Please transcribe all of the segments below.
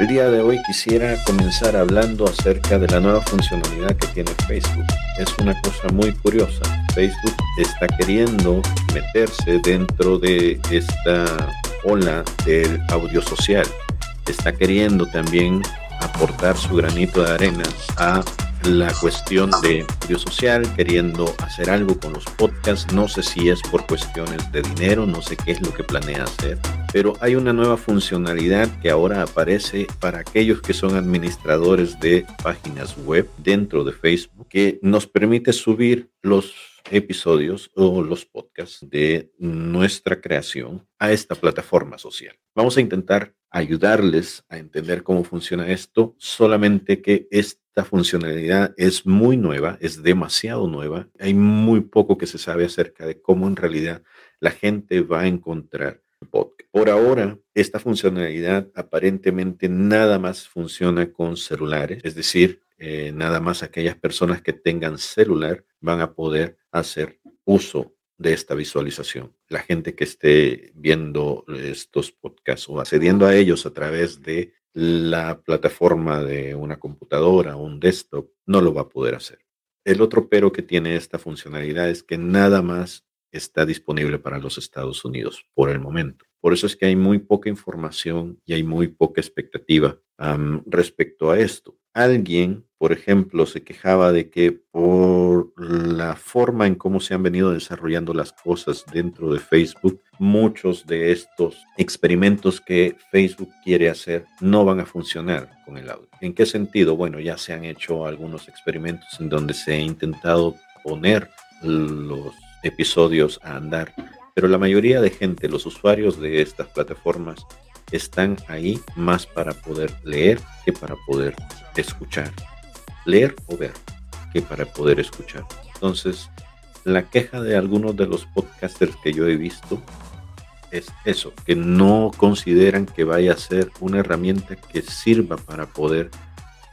El día de hoy quisiera comenzar hablando acerca de la nueva funcionalidad que tiene Facebook. Es una cosa muy curiosa. Facebook está queriendo meterse dentro de esta ola del audio social. Está queriendo también aportar su granito de arena a la cuestión de audio social, queriendo hacer algo con los podcasts. No sé si es por cuestiones de dinero, no sé qué es lo que planea hacer, pero hay una nueva funcionalidad que ahora aparece para aquellos que son administradores de páginas web dentro de Facebook, que nos permite subir los episodios o los podcasts de nuestra creación a esta plataforma social. Vamos a intentar ayudarles a entender cómo funciona esto, solamente que esta funcionalidad es muy nueva, es demasiado nueva, hay muy poco que se sabe acerca de cómo en realidad la gente va a encontrar Por ahora, esta funcionalidad aparentemente nada más funciona con celulares, es decir, eh, nada más aquellas personas que tengan celular van a poder hacer uso de esta visualización. La gente que esté viendo estos podcasts o accediendo a ellos a través de la plataforma de una computadora o un desktop no lo va a poder hacer. El otro pero que tiene esta funcionalidad es que nada más está disponible para los Estados Unidos por el momento. Por eso es que hay muy poca información y hay muy poca expectativa respecto a esto. Alguien, por ejemplo, se quejaba de que por la forma en cómo se han venido desarrollando las cosas dentro de Facebook, muchos de estos experimentos que Facebook quiere hacer no van a funcionar con el audio. ¿En qué sentido? Bueno, ya se han hecho algunos experimentos en donde se ha intentado poner los episodios a andar, pero la mayoría de gente, los usuarios de estas plataformas, están ahí más para poder leer que para poder escuchar. Leer o ver que para poder escuchar. Entonces, la queja de algunos de los podcasters que yo he visto es eso, que no consideran que vaya a ser una herramienta que sirva para poder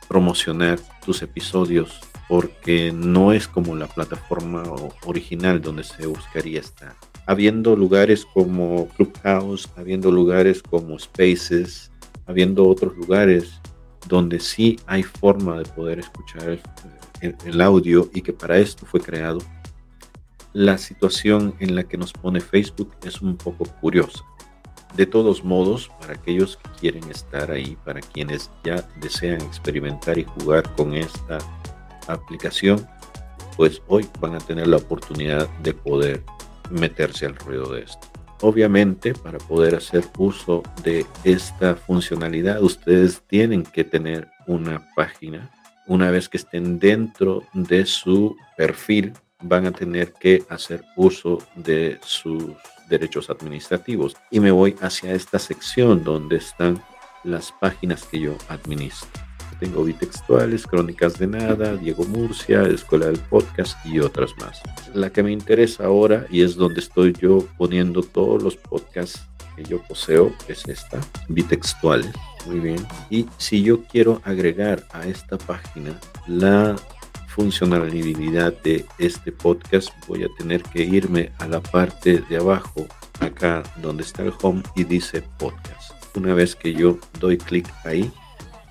promocionar tus episodios porque no es como la plataforma original donde se buscaría estar. Habiendo lugares como Clubhouse, habiendo lugares como Spaces, habiendo otros lugares donde sí hay forma de poder escuchar el, audio y que para esto fue creado, la situación en la que nos pone Facebook es un poco curiosa. De todos modos, para aquellos que quieren estar ahí, para quienes ya desean experimentar y jugar con esta aplicación, pues hoy van a tener la oportunidad de poder meterse al ruido de esto. Obviamente, para poder hacer uso de esta funcionalidad, ustedes tienen que tener una página. Una vez que estén dentro de su perfil, van a tener que hacer uso de sus derechos administrativos. Y me voy hacia esta sección donde están las páginas que yo administro. Tengo bitextuales, Crónicas de Nada, Diego Murcia, Escuela del Podcast y otras más. La que me interesa ahora y es donde estoy yo poniendo todos los podcasts que yo poseo es esta, bitextuales. Muy bien. Y si yo quiero agregar a esta página la funcionalidad de este podcast, voy a tener que irme a la parte de abajo, acá donde está el home y dice podcast. Una vez que yo doy clic ahí,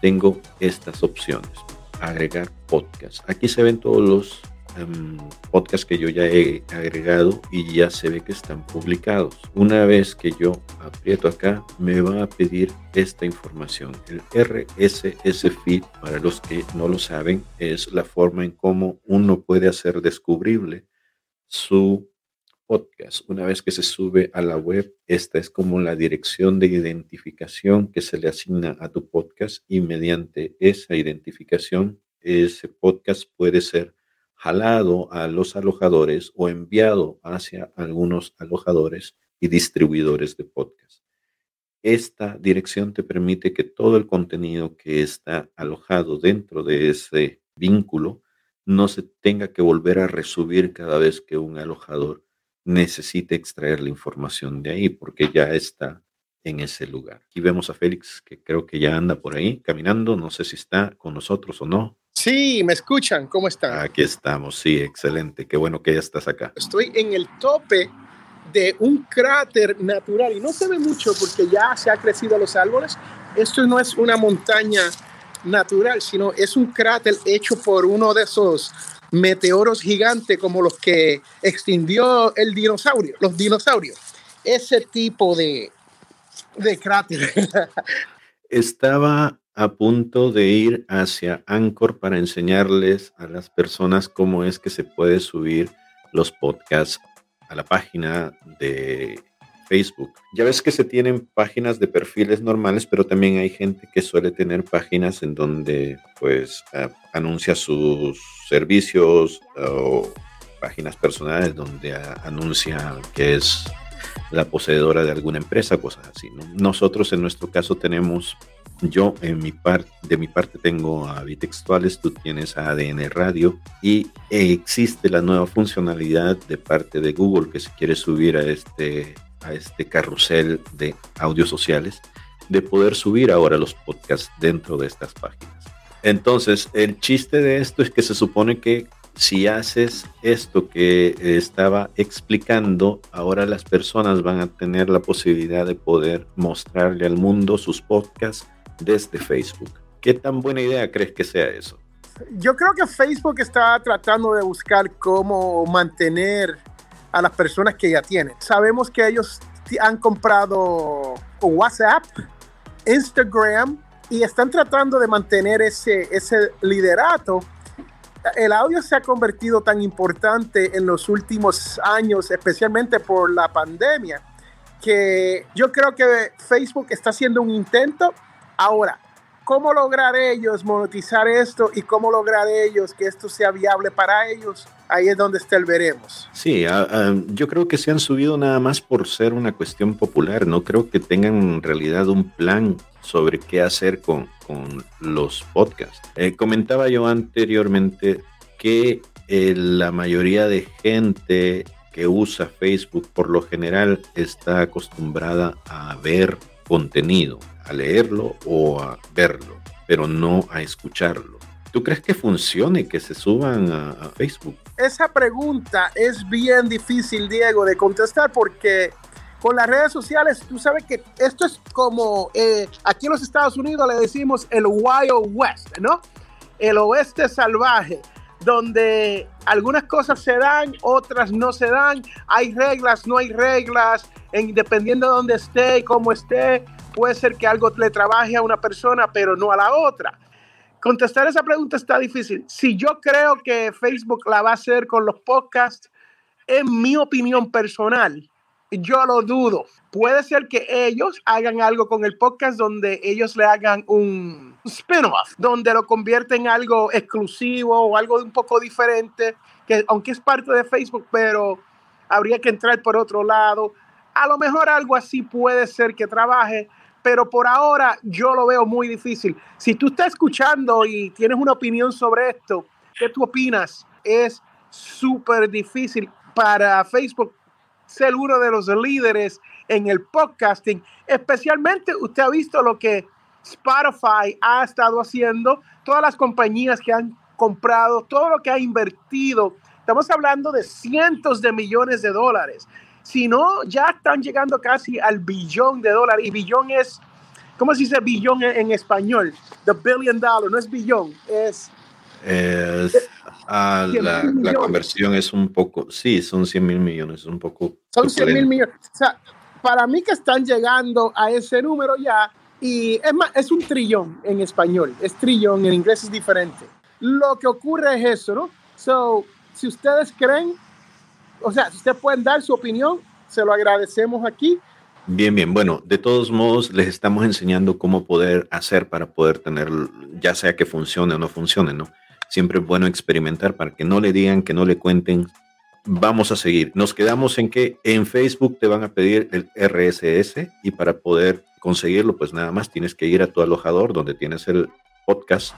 tengo estas opciones. Agregar podcast. Aquí se ven todos los em, podcasts que yo ya he agregado y ya se ve que están publicados. Una vez que yo aprieto acá, me va a pedir esta información. El RSS feed, para los que no lo saben, es la forma en cómo uno puede hacer descubrible su podcast. Una vez que se sube a la web, esta es como la dirección de identificación que se le asigna a tu podcast y mediante esa identificación, ese podcast puede ser jalado a los alojadores o enviado hacia algunos alojadores y distribuidores de podcast. Esta dirección te permite que todo el contenido que está alojado dentro de ese vínculo no se tenga que volver a resubir cada vez que un alojador necesite extraer la información de ahí porque ya está en ese lugar. Aquí vemos a Félix que creo que ya anda por ahí caminando, no sé si está con nosotros o no. Sí, me escuchan, ¿cómo están? Aquí estamos, sí, excelente, qué bueno que ya estás acá. Estoy en el tope de un cráter natural y no se ve mucho porque ya se ha crecido los árboles, esto no es una montaña natural, sino es un cráter hecho por uno de esos meteoros gigantes como los que extinguió el dinosaurio, los dinosaurios. Ese tipo de, de cráter. Estaba a punto de ir hacia Anchor para enseñarles a las personas cómo es que se puede subir los podcasts a la página de Facebook. Ya ves que se tienen páginas de perfiles normales, pero también hay gente que suele tener páginas en donde pues anuncia sus servicios o páginas personales donde anuncia que es la poseedora de alguna empresa, cosas así. Nosotros en nuestro caso tenemos, yo en mi parte, de mi parte tengo a Bitextuales, tú tienes a ADN Radio y existe la nueva funcionalidad de parte de Google que se quiere subir a este a este carrusel de audios sociales, de poder subir ahora los podcasts dentro de estas páginas. Entonces, el chiste de esto es que se supone que si haces esto que estaba explicando, ahora las personas van a tener la posibilidad de poder mostrarle al mundo sus podcasts desde Facebook. ¿Qué tan buena idea crees que sea eso? Yo creo que Facebook está tratando de buscar cómo mantener a las personas que ya tienen. Sabemos que ellos han comprado WhatsApp, Instagram y están tratando de mantener ese, ese liderato. El audio se ha convertido tan importante en los últimos años, especialmente por la pandemia, que yo creo que Facebook está haciendo un intento. Ahora, ¿cómo lograr ellos monetizar esto y cómo lograr ellos que esto sea viable para ellos? Ahí es donde está el veremos. Sí, ah, yo creo que se han subido nada más por ser una cuestión popular. No creo que tengan en realidad un plan sobre qué hacer con, los podcasts. Eh, comentaba yo anteriormente que eh, la mayoría de gente que usa Facebook por lo general está acostumbrada a ver contenido, a leerlo o a verlo, pero no a escucharlo. ¿Tú crees que funcione que se suban a, Facebook? Esa pregunta es bien difícil, Diego, de contestar porque con las redes sociales, tú sabes que esto es como eh, aquí en los Estados Unidos le decimos el Wild West, ¿no? El oeste salvaje, donde algunas cosas se dan, otras no se dan, hay reglas, no hay reglas, en, dependiendo de dónde esté y cómo esté, puede ser que algo le trabaje a una persona, pero no a la otra contestar esa pregunta está difícil. Si yo creo que Facebook la va a hacer con los podcasts, en mi opinión personal, yo lo dudo. Puede ser que ellos hagan algo con el podcast donde ellos le hagan un spin-off, donde lo convierten en algo exclusivo o algo un poco diferente, que aunque es parte de Facebook, pero habría que entrar por otro lado. A lo mejor algo así puede ser que trabaje, pero por ahora yo lo veo muy difícil. Si tú estás escuchando y tienes una opinión sobre esto, ¿qué tú opinas? Es súper difícil para Facebook ser uno de los líderes en el podcasting, especialmente usted ha visto lo que Spotify ha estado haciendo, todas las compañías que han comprado, todo lo que ha invertido. Estamos hablando de cientos de millones de dólares. Si no, ya están llegando casi al billón de dólares. Y billón es, ¿cómo se dice billón en, español? The billion dollar, no es billón, es... Ah, la, conversión es un poco, sí, son 100 mil millones, un poco... Son 100 mil millones. O sea, para mí que están llegando a ese número ya, y es más, es un trillón en español, es trillón, en inglés es diferente. Lo que ocurre es eso, ¿no? So, si ustedes creen o sea, si ustedes pueden dar su opinión, se lo agradecemos aquí. Bien, bien. Bueno, de todos modos, les estamos enseñando cómo poder hacer para poder tener, ya sea que funcione o no funcione, ¿no? Siempre es bueno experimentar para que no le digan, que no le cuenten. Vamos a seguir. Nos quedamos en que en Facebook te van a pedir el RSS y para poder conseguirlo, pues nada más tienes que ir a tu alojador donde tienes el podcast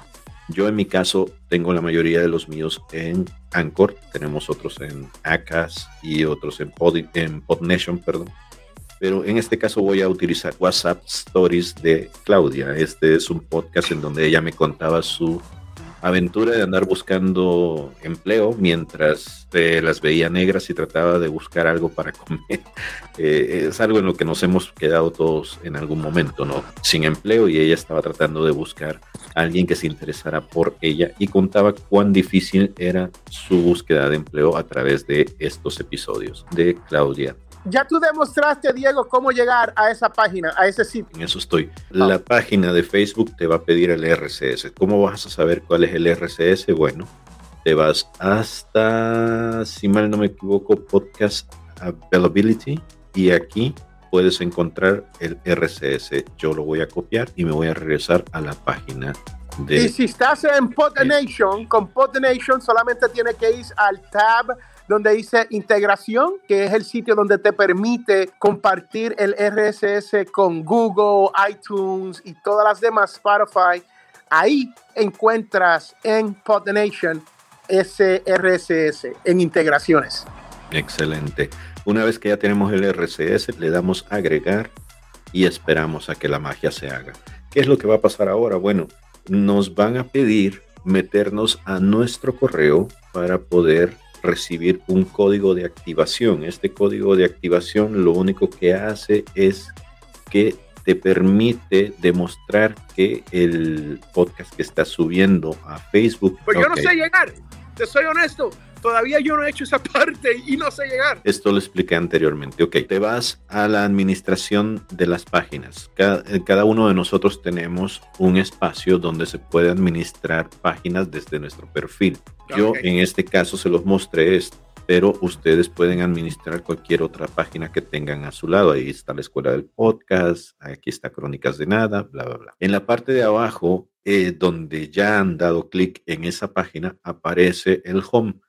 yo en mi caso tengo la mayoría de los míos en Anchor, tenemos otros en Acas y otros en, Pod, en PodNation, perdón. Pero en este caso voy a utilizar WhatsApp Stories de Claudia. Este es un podcast en donde ella me contaba su aventura de andar buscando empleo mientras eh, las veía negras y trataba de buscar algo para comer. Eh, es algo en lo que nos hemos quedado todos en algún momento, ¿no? Sin empleo y ella estaba tratando de buscar a alguien que se interesara por ella y contaba cuán difícil era su búsqueda de empleo a través de estos episodios de Claudia ya tú demostraste, Diego, cómo llegar a esa página, a ese sitio. En eso estoy. La ah. página de Facebook te va a pedir el RCS. ¿Cómo vas a saber cuál es el RCS? Bueno, te vas hasta, si mal no me equivoco, Podcast Availability y aquí puedes encontrar el RCS. Yo lo voy a copiar y me voy a regresar a la página de... Y si estás en PodNation, con PodNation solamente tiene que ir al tab donde dice integración, que es el sitio donde te permite compartir el RSS con Google, iTunes y todas las demás, Spotify. Ahí encuentras en PodNation ese RSS en integraciones. Excelente. Una vez que ya tenemos el RSS, le damos agregar y esperamos a que la magia se haga. ¿Qué es lo que va a pasar ahora? Bueno, nos van a pedir meternos a nuestro correo para poder recibir un código de activación. Este código de activación lo único que hace es que te permite demostrar que el podcast que está subiendo a Facebook. Pues yo no sé llegar, te soy honesto. Todavía yo no he hecho esa parte y no sé llegar. Esto lo expliqué anteriormente. Ok, te vas a la administración de las páginas. Cada, cada, uno de nosotros tenemos un espacio donde se puede administrar páginas desde nuestro perfil. Yo en este caso se los mostré esto, pero ustedes pueden administrar cualquier otra página que tengan a su lado. Ahí está la escuela del podcast, aquí está Crónicas de Nada, bla, bla, bla. En la parte de abajo, eh, donde ya han dado clic en esa página, aparece el home.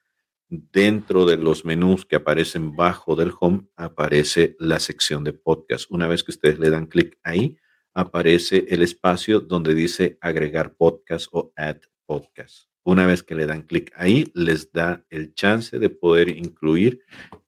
Dentro de los menús que aparecen bajo del home, aparece la sección de podcast. Una vez que ustedes le dan clic ahí, aparece el espacio donde dice agregar podcast o add podcast. Una vez que le dan clic ahí, les da el chance de poder incluir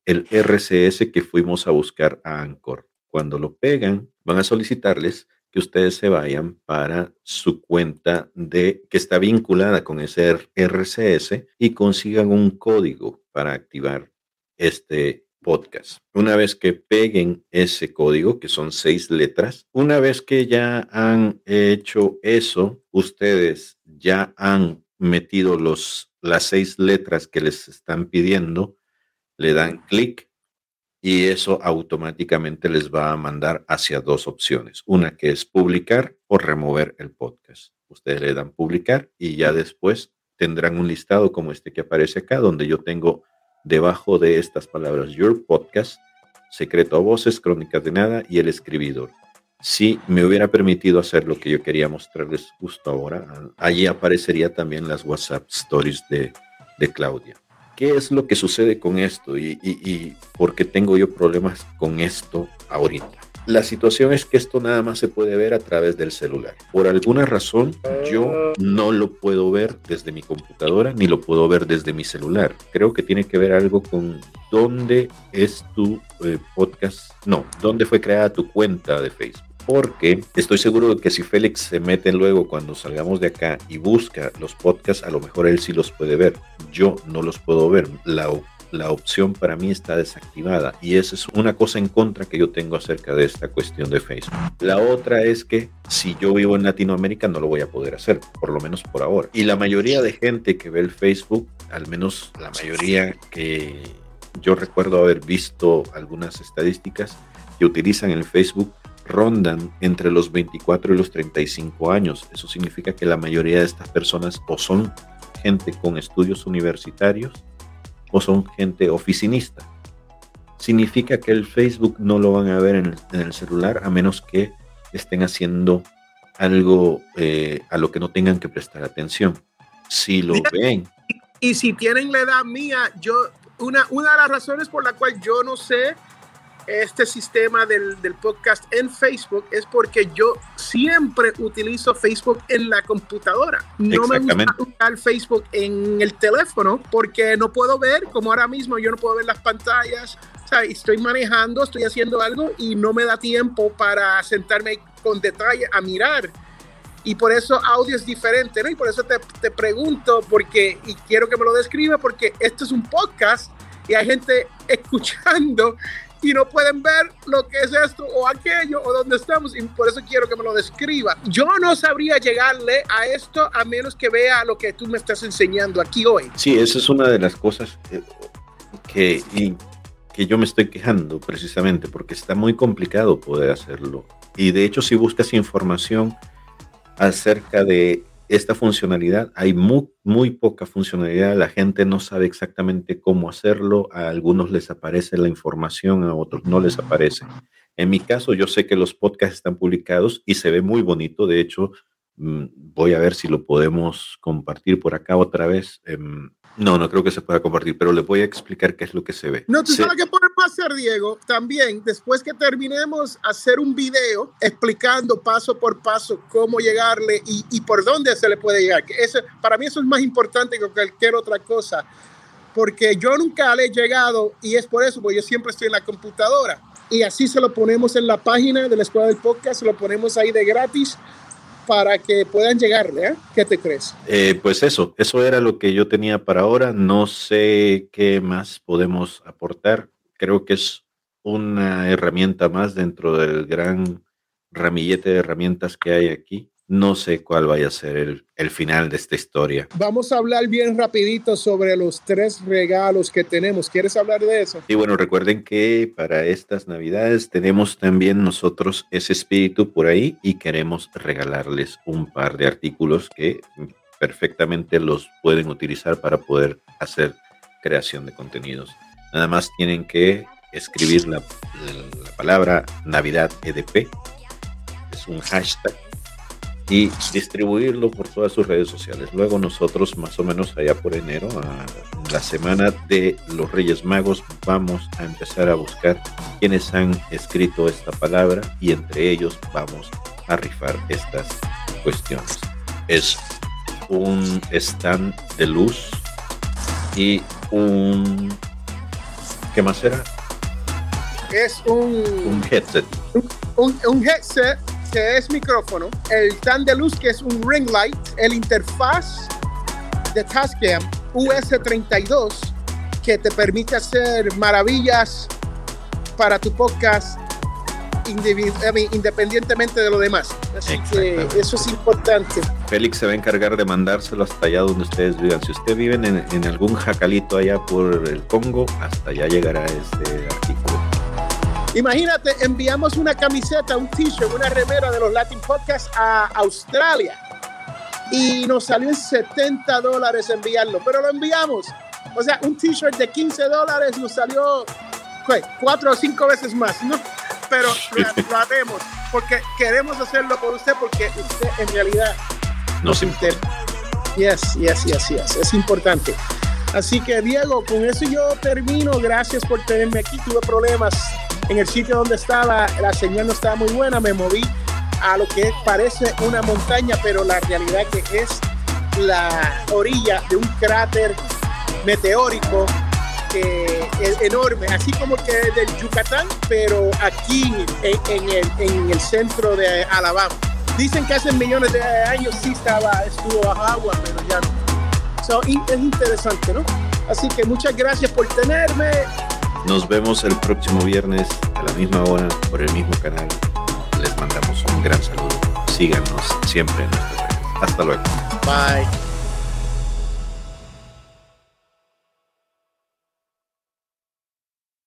el RCS que fuimos a buscar a Anchor. Cuando lo pegan, van a solicitarles que ustedes se vayan para su cuenta de que está vinculada con ese RCS y consigan un código para activar este podcast. Una vez que peguen ese código, que son seis letras, una vez que ya han hecho eso, ustedes ya han metido los, las seis letras que les están pidiendo, le dan clic y eso automáticamente les va a mandar hacia dos opciones. Una que es publicar o remover el podcast. Ustedes le dan publicar y ya después tendrán un listado como este que aparece acá, donde yo tengo debajo de estas palabras Your Podcast, Secreto a Voces, Crónicas de Nada y El Escribidor si me hubiera permitido hacer lo que yo quería mostrarles justo ahora, allí aparecería también las WhatsApp Stories de, Claudia. ¿Qué es lo que sucede con esto y, por qué tengo yo problemas con esto ahorita? La situación es que esto nada más se puede ver a través del celular. Por alguna razón, yo no lo puedo ver desde mi computadora ni lo puedo ver desde mi celular. Creo que tiene que ver algo con dónde es tu eh, podcast. No, dónde fue creada tu cuenta de Facebook porque estoy seguro de que si Félix se mete luego cuando salgamos de acá y busca los podcasts, a lo mejor él sí los puede ver. Yo no los puedo ver. La, la opción para mí está desactivada y esa es una cosa en contra que yo tengo acerca de esta cuestión de Facebook. La otra es que si yo vivo en Latinoamérica no lo voy a poder hacer, por lo menos por ahora. Y la mayoría de gente que ve el Facebook, al menos la mayoría que yo recuerdo haber visto algunas estadísticas que utilizan el Facebook rondan entre los 24 y los 35 años. Eso significa que la mayoría de estas personas o son gente con estudios universitarios o son gente oficinista. Significa que el Facebook no lo van a ver en el, celular a menos que estén haciendo algo eh, a lo que no tengan que prestar atención. Si lo ven. Y, si tienen la edad mía, yo, una, una de las razones por la cual yo no sé este sistema del, podcast en Facebook es porque yo siempre utilizo Facebook en la computadora. No me gusta usar Facebook en el teléfono porque no puedo ver, como ahora mismo yo no puedo ver las pantallas. Sea, estoy manejando, estoy haciendo algo y no me da tiempo para sentarme con detalle a mirar y por eso audio es diferente, ¿no? Y por eso te, te pregunto, porque, y quiero que me lo describa, porque esto es un podcast y hay gente escuchando y no pueden ver lo que es esto o aquello o dónde estamos y por eso quiero que me lo describa. Yo no sabría llegarle a esto a menos que vea lo que tú me estás enseñando aquí hoy. Sí, esa es una de las cosas que, que yo me estoy quejando precisamente porque está muy complicado poder hacerlo. Y de hecho si buscas información acerca de esta funcionalidad, hay muy, muy poca funcionalidad, la gente no sabe exactamente cómo hacerlo, a algunos les aparece la información, a otros no les aparece. En mi caso, yo sé que los podcasts están publicados y se ve muy bonito, de hecho, mm, voy a ver si lo podemos compartir por acá otra vez. Em, no, no creo que se pueda compartir, pero le voy a explicar qué es lo que se ve. No, tú sabes qué podemos hacer, Diego. También, después que terminemos, hacer un video explicando paso por paso cómo llegarle y, y por dónde se le puede llegar. Que eso, para mí eso es más importante que cualquier otra cosa, porque yo nunca le he llegado y es por eso, porque yo siempre estoy en la computadora. Y así se lo ponemos en la página de la Escuela del Podcast, se lo ponemos ahí de gratis para que puedan llegarle. ¿eh? ¿Qué te crees? Eh, pues eso, eso era lo que yo tenía para ahora. No sé qué más podemos aportar. Creo que es una herramienta más dentro del gran ramillete de herramientas que hay aquí no sé cuál vaya a ser el, el, final de esta historia. Vamos a hablar bien rapidito sobre los tres regalos que tenemos. ¿Quieres hablar de eso? Y bueno, recuerden que para estas navidades tenemos también nosotros ese espíritu por ahí y queremos regalarles un par de artículos que perfectamente los pueden utilizar para poder hacer creación de contenidos. Nada más tienen que escribir la, la palabra Navidad EDP. Es un hashtag y distribuirlo por todas sus redes sociales. Luego nosotros más o menos allá por enero, a la semana de los Reyes Magos, vamos a empezar a buscar quienes han escrito esta palabra y entre ellos vamos a rifar estas cuestiones. Es un stand de luz y un... ¿Qué más era? Es un... Un headset. Un, un headset que es micrófono, el tan de luz que es un ring light, el interfaz de Tascam US32 que te permite hacer maravillas para tu podcast independientemente de lo demás. Así que eso es importante. Félix se va a encargar de mandárselo hasta allá donde ustedes vivan. Si ustedes viven en, en algún jacalito allá por el Congo, hasta allá llegará este artículo. Imagínate, enviamos una camiseta, un t-shirt, una remera de los Latin Podcasts a Australia y nos salió en 70 dólares enviarlo, pero lo enviamos. O sea, un t-shirt de 15 dólares nos salió cuatro o cinco veces más, ¿no? Pero lo, lo hacemos porque queremos hacerlo por usted, porque usted en realidad nos importa. Yes, yes, yes, yes, es importante. Así que Diego, con eso yo termino. Gracias por tenerme aquí. Tuve problemas en el sitio donde estaba, la señal no estaba muy buena, me moví a lo que parece una montaña, pero la realidad que es la orilla de un cráter meteórico que es enorme, así como que del Yucatán, pero aquí en, el, en el centro de Alabama. Dicen que hace millones de años sí estaba, estuvo bajo agua, pero ya no. So, es interesante, ¿no? Así que muchas gracias por tenerme. Nos vemos el próximo viernes a la misma hora por el mismo canal. Les mandamos un gran saludo. Síganos siempre en nuestras redes. Hasta luego. Bye.